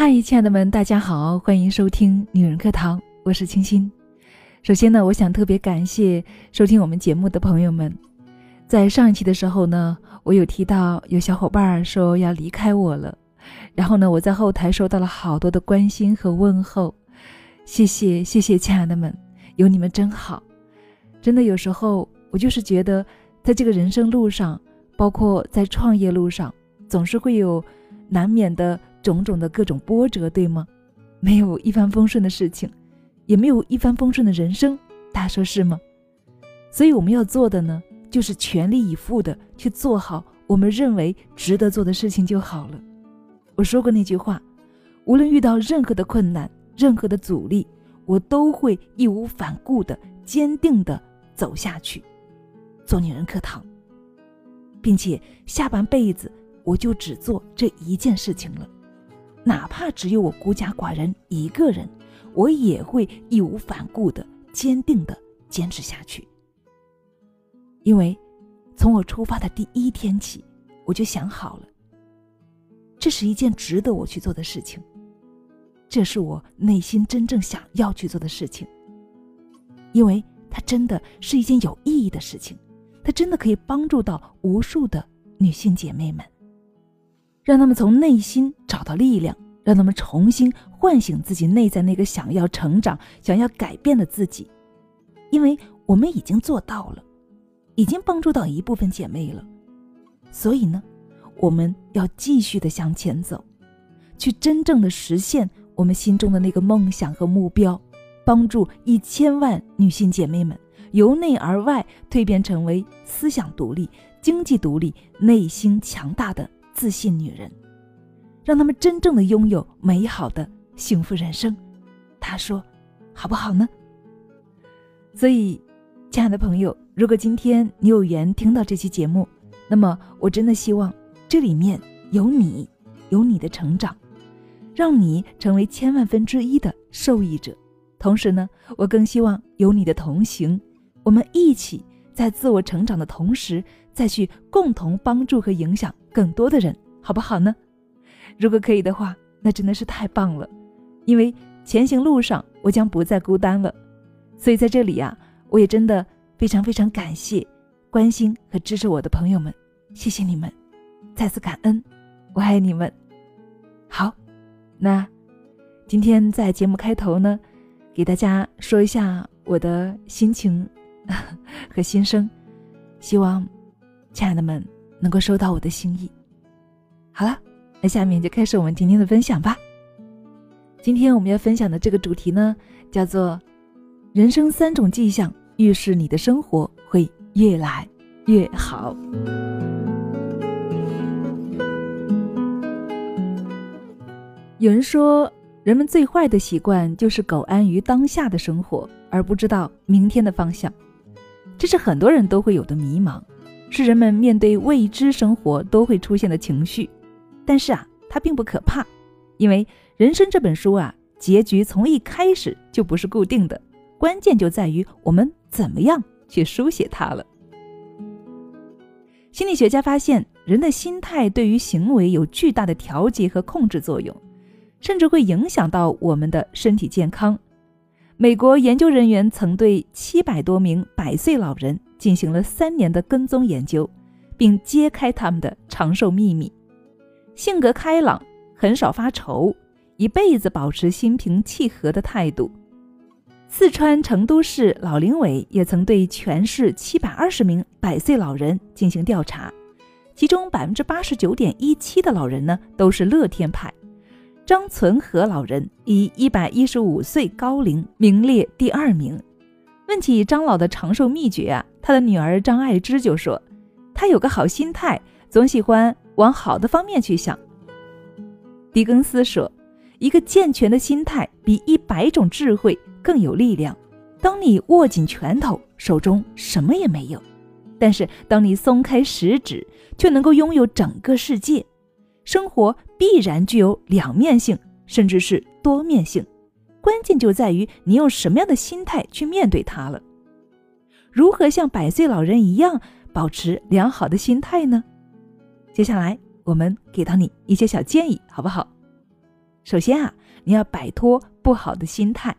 嗨，亲爱的们，大家好，欢迎收听女人课堂，我是清新。首先呢，我想特别感谢收听我们节目的朋友们。在上一期的时候呢，我有提到有小伙伴说要离开我了，然后呢，我在后台收到了好多的关心和问候，谢谢谢谢，亲爱的们，有你们真好。真的有时候我就是觉得，在这个人生路上，包括在创业路上，总是会有难免的。种种的各种波折，对吗？没有一帆风顺的事情，也没有一帆风顺的人生，大家说是吗？所以我们要做的呢，就是全力以赴的去做好我们认为值得做的事情就好了。我说过那句话，无论遇到任何的困难、任何的阻力，我都会义无反顾的、坚定的走下去，做女人课堂，并且下半辈子我就只做这一件事情了。哪怕只有我孤家寡人一个人，我也会义无反顾的、坚定的坚持下去。因为从我出发的第一天起，我就想好了，这是一件值得我去做的事情，这是我内心真正想要去做的事情。因为它真的是一件有意义的事情，它真的可以帮助到无数的女性姐妹们。让他们从内心找到力量，让他们重新唤醒自己内在那个想要成长、想要改变的自己，因为我们已经做到了，已经帮助到一部分姐妹了，所以呢，我们要继续的向前走，去真正的实现我们心中的那个梦想和目标，帮助一千万女性姐妹们由内而外蜕变成为思想独立、经济独立、内心强大的。自信女人，让他们真正的拥有美好的幸福人生。他说：“好不好呢？”所以，亲爱的朋友，如果今天你有缘听到这期节目，那么我真的希望这里面有你，有你的成长，让你成为千万分之一的受益者。同时呢，我更希望有你的同行，我们一起在自我成长的同时，再去共同帮助和影响。更多的人，好不好呢？如果可以的话，那真的是太棒了，因为前行路上我将不再孤单了。所以在这里呀，我也真的非常非常感谢关心和支持我的朋友们，谢谢你们，再次感恩，我爱你们。好，那今天在节目开头呢，给大家说一下我的心情和心声，希望亲爱的们。能够收到我的心意。好了，那下面就开始我们今天的分享吧。今天我们要分享的这个主题呢，叫做“人生三种迹象预示你的生活会越来越好”。有人说，人们最坏的习惯就是苟安于当下的生活，而不知道明天的方向。这是很多人都会有的迷茫。是人们面对未知生活都会出现的情绪，但是啊，它并不可怕，因为人生这本书啊，结局从一开始就不是固定的，关键就在于我们怎么样去书写它了。心理学家发现，人的心态对于行为有巨大的调节和控制作用，甚至会影响到我们的身体健康。美国研究人员曾对七百多名百岁老人。进行了三年的跟踪研究，并揭开他们的长寿秘密：性格开朗，很少发愁，一辈子保持心平气和的态度。四川成都市老龄委也曾对全市七百二十名百岁老人进行调查，其中百分之八十九点一七的老人呢都是乐天派。张存和老人以一百一十五岁高龄名列第二名。问起张老的长寿秘诀啊，他的女儿张爱芝就说：“他有个好心态，总喜欢往好的方面去想。”狄更斯说：“一个健全的心态比一百种智慧更有力量。当你握紧拳头，手中什么也没有；但是当你松开食指，却能够拥有整个世界。生活必然具有两面性，甚至是多面性。”关键就在于你用什么样的心态去面对它了。如何像百岁老人一样保持良好的心态呢？接下来我们给到你一些小建议，好不好？首先啊，你要摆脱不好的心态。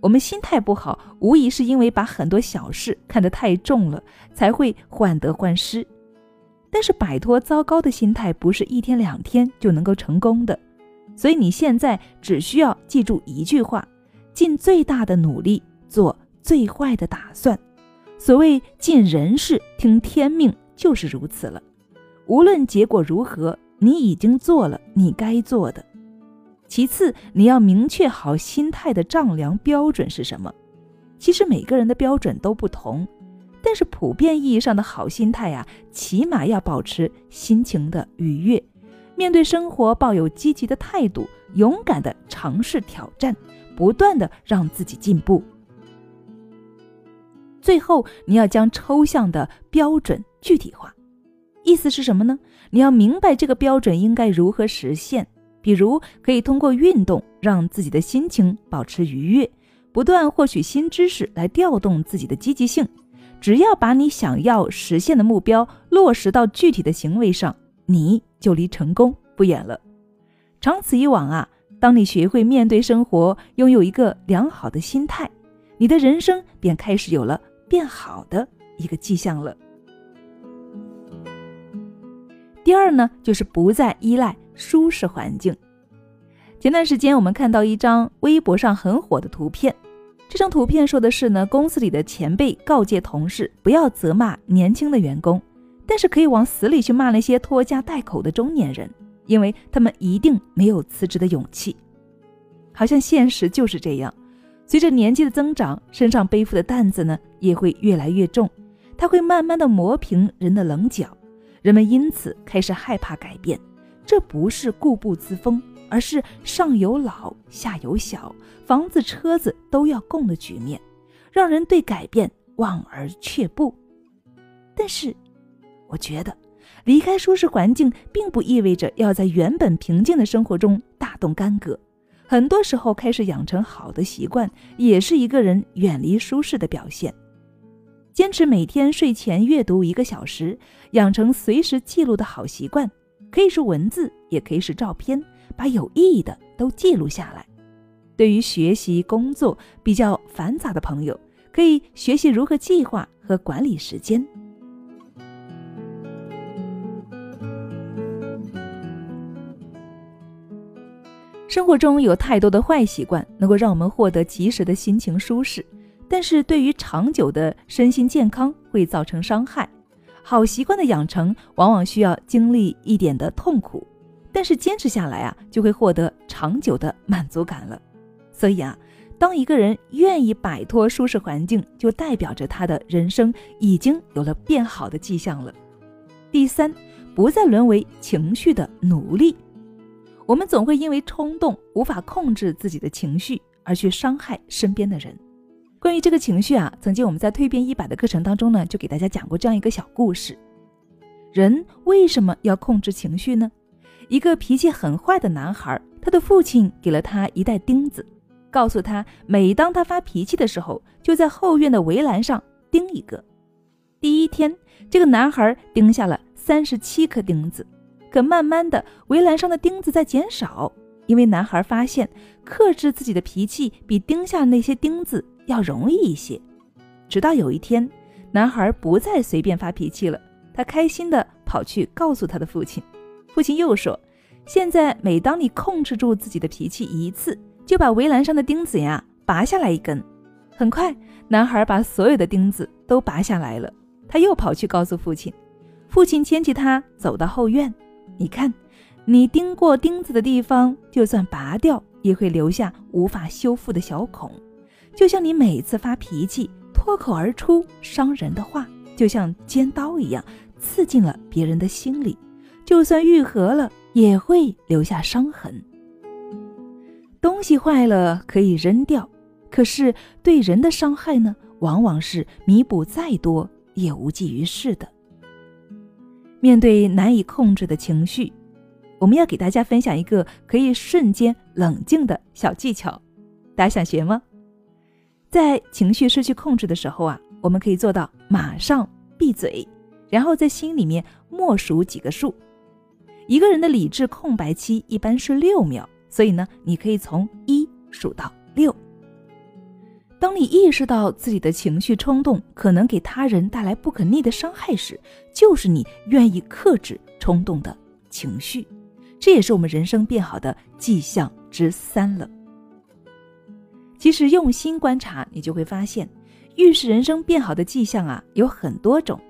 我们心态不好，无疑是因为把很多小事看得太重了，才会患得患失。但是摆脱糟糕的心态，不是一天两天就能够成功的。所以你现在只需要记住一句话：尽最大的努力做最坏的打算。所谓尽人事听天命，就是如此了。无论结果如何，你已经做了你该做的。其次，你要明确好心态的丈量标准是什么。其实每个人的标准都不同，但是普遍意义上的好心态呀，起码要保持心情的愉悦，面对生活抱有积极的态度，勇敢的尝试挑战，不断的让自己进步。最后，你要将抽象的标准具体化，意思是什么呢？你要明白这个标准应该如何实现。比如，可以通过运动让自己的心情保持愉悦，不断获取新知识来调动自己的积极性。只要把你想要实现的目标落实到具体的行为上，你就离成功不远了。长此以往啊，当你学会面对生活，拥有一个良好的心态，你的人生便开始有了变好的一个迹象了。第二呢，就是不再依赖。舒适环境。前段时间，我们看到一张微博上很火的图片。这张图片说的是呢，公司里的前辈告诫同事不要责骂年轻的员工，但是可以往死里去骂那些拖家带口的中年人，因为他们一定没有辞职的勇气。好像现实就是这样，随着年纪的增长，身上背负的担子呢也会越来越重，它会慢慢的磨平人的棱角，人们因此开始害怕改变。这不是固步自封，而是上有老下有小，房子车子都要供的局面，让人对改变望而却步。但是，我觉得离开舒适环境，并不意味着要在原本平静的生活中大动干戈。很多时候，开始养成好的习惯，也是一个人远离舒适的表现。坚持每天睡前阅读一个小时，养成随时记录的好习惯。可以是文字，也可以是照片，把有意义的都记录下来。对于学习、工作比较繁杂的朋友，可以学习如何计划和管理时间。生活中有太多的坏习惯，能够让我们获得及时的心情舒适，但是对于长久的身心健康会造成伤害。好习惯的养成往往需要经历一点的痛苦，但是坚持下来啊，就会获得长久的满足感了。所以啊，当一个人愿意摆脱舒适环境，就代表着他的人生已经有了变好的迹象了。第三，不再沦为情绪的奴隶。我们总会因为冲动无法控制自己的情绪而去伤害身边的人。关于这个情绪啊，曾经我们在蜕变一百的课程当中呢，就给大家讲过这样一个小故事：人为什么要控制情绪呢？一个脾气很坏的男孩，他的父亲给了他一袋钉子，告诉他，每当他发脾气的时候，就在后院的围栏上钉一个。第一天，这个男孩钉下了三十七颗钉子，可慢慢的，围栏上的钉子在减少，因为男孩发现克制自己的脾气比钉下那些钉子。要容易一些，直到有一天，男孩不再随便发脾气了。他开心的跑去告诉他的父亲，父亲又说：“现在每当你控制住自己的脾气一次，就把围栏上的钉子呀拔下来一根。”很快，男孩把所有的钉子都拔下来了。他又跑去告诉父亲，父亲牵起他走到后院：“你看，你钉过钉子的地方，就算拔掉，也会留下无法修复的小孔。”就像你每次发脾气脱口而出伤人的话，就像尖刀一样刺进了别人的心里，就算愈合了，也会留下伤痕。东西坏了可以扔掉，可是对人的伤害呢，往往是弥补再多也无济于事的。面对难以控制的情绪，我们要给大家分享一个可以瞬间冷静的小技巧，大家想学吗？在情绪失去控制的时候啊，我们可以做到马上闭嘴，然后在心里面默数几个数。一个人的理智空白期一般是六秒，所以呢，你可以从一数到六。当你意识到自己的情绪冲动可能给他人带来不可逆的伤害时，就是你愿意克制冲动的情绪。这也是我们人生变好的迹象之三了。其实用心观察，你就会发现，预示人生变好的迹象啊有很多种。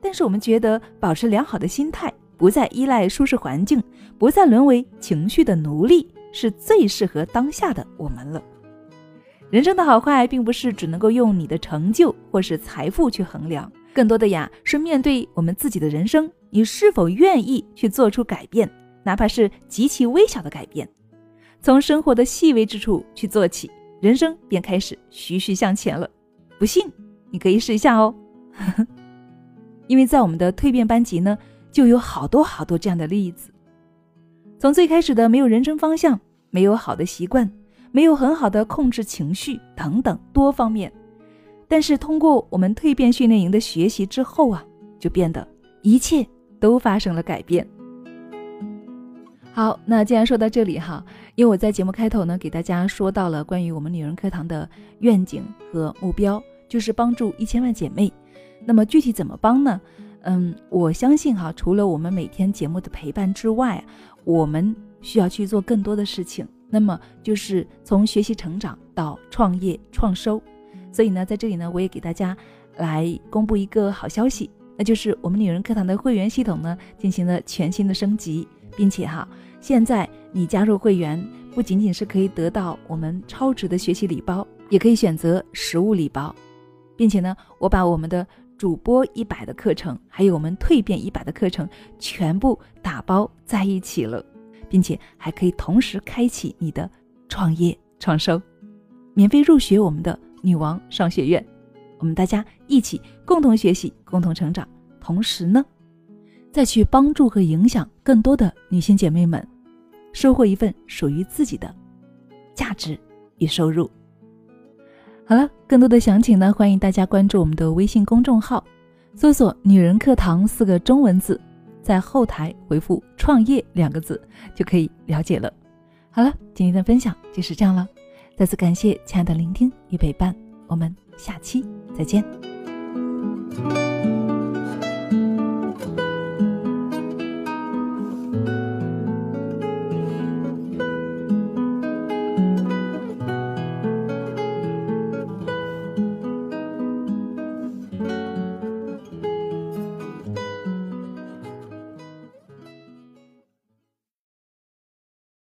但是我们觉得，保持良好的心态，不再依赖舒适环境，不再沦为情绪的奴隶，是最适合当下的我们了。人生的好坏，并不是只能够用你的成就或是财富去衡量，更多的呀是面对我们自己的人生，你是否愿意去做出改变。哪怕是极其微小的改变，从生活的细微之处去做起，人生便开始徐徐向前了。不信，你可以试一下哦。因为在我们的蜕变班级呢，就有好多好多这样的例子。从最开始的没有人生方向、没有好的习惯、没有很好的控制情绪等等多方面，但是通过我们蜕变训练营的学习之后啊，就变得一切都发生了改变。好，那既然说到这里哈，因为我在节目开头呢，给大家说到了关于我们女人课堂的愿景和目标，就是帮助一千万姐妹。那么具体怎么帮呢？嗯，我相信哈，除了我们每天节目的陪伴之外，我们需要去做更多的事情。那么就是从学习成长到创业创收。所以呢，在这里呢，我也给大家来公布一个好消息，那就是我们女人课堂的会员系统呢，进行了全新的升级。并且哈，现在你加入会员，不仅仅是可以得到我们超值的学习礼包，也可以选择实物礼包，并且呢，我把我们的主播一百的课程，还有我们蜕变一百的课程，全部打包在一起了，并且还可以同时开启你的创业创收，免费入学我们的女王商学院，我们大家一起共同学习，共同成长，同时呢。再去帮助和影响更多的女性姐妹们，收获一份属于自己的价值与收入。好了，更多的详情呢，欢迎大家关注我们的微信公众号，搜索“女人课堂”四个中文字，在后台回复“创业”两个字就可以了解了。好了，今天的分享就是这样了，再次感谢亲爱的聆听与陪伴，我们下期再见。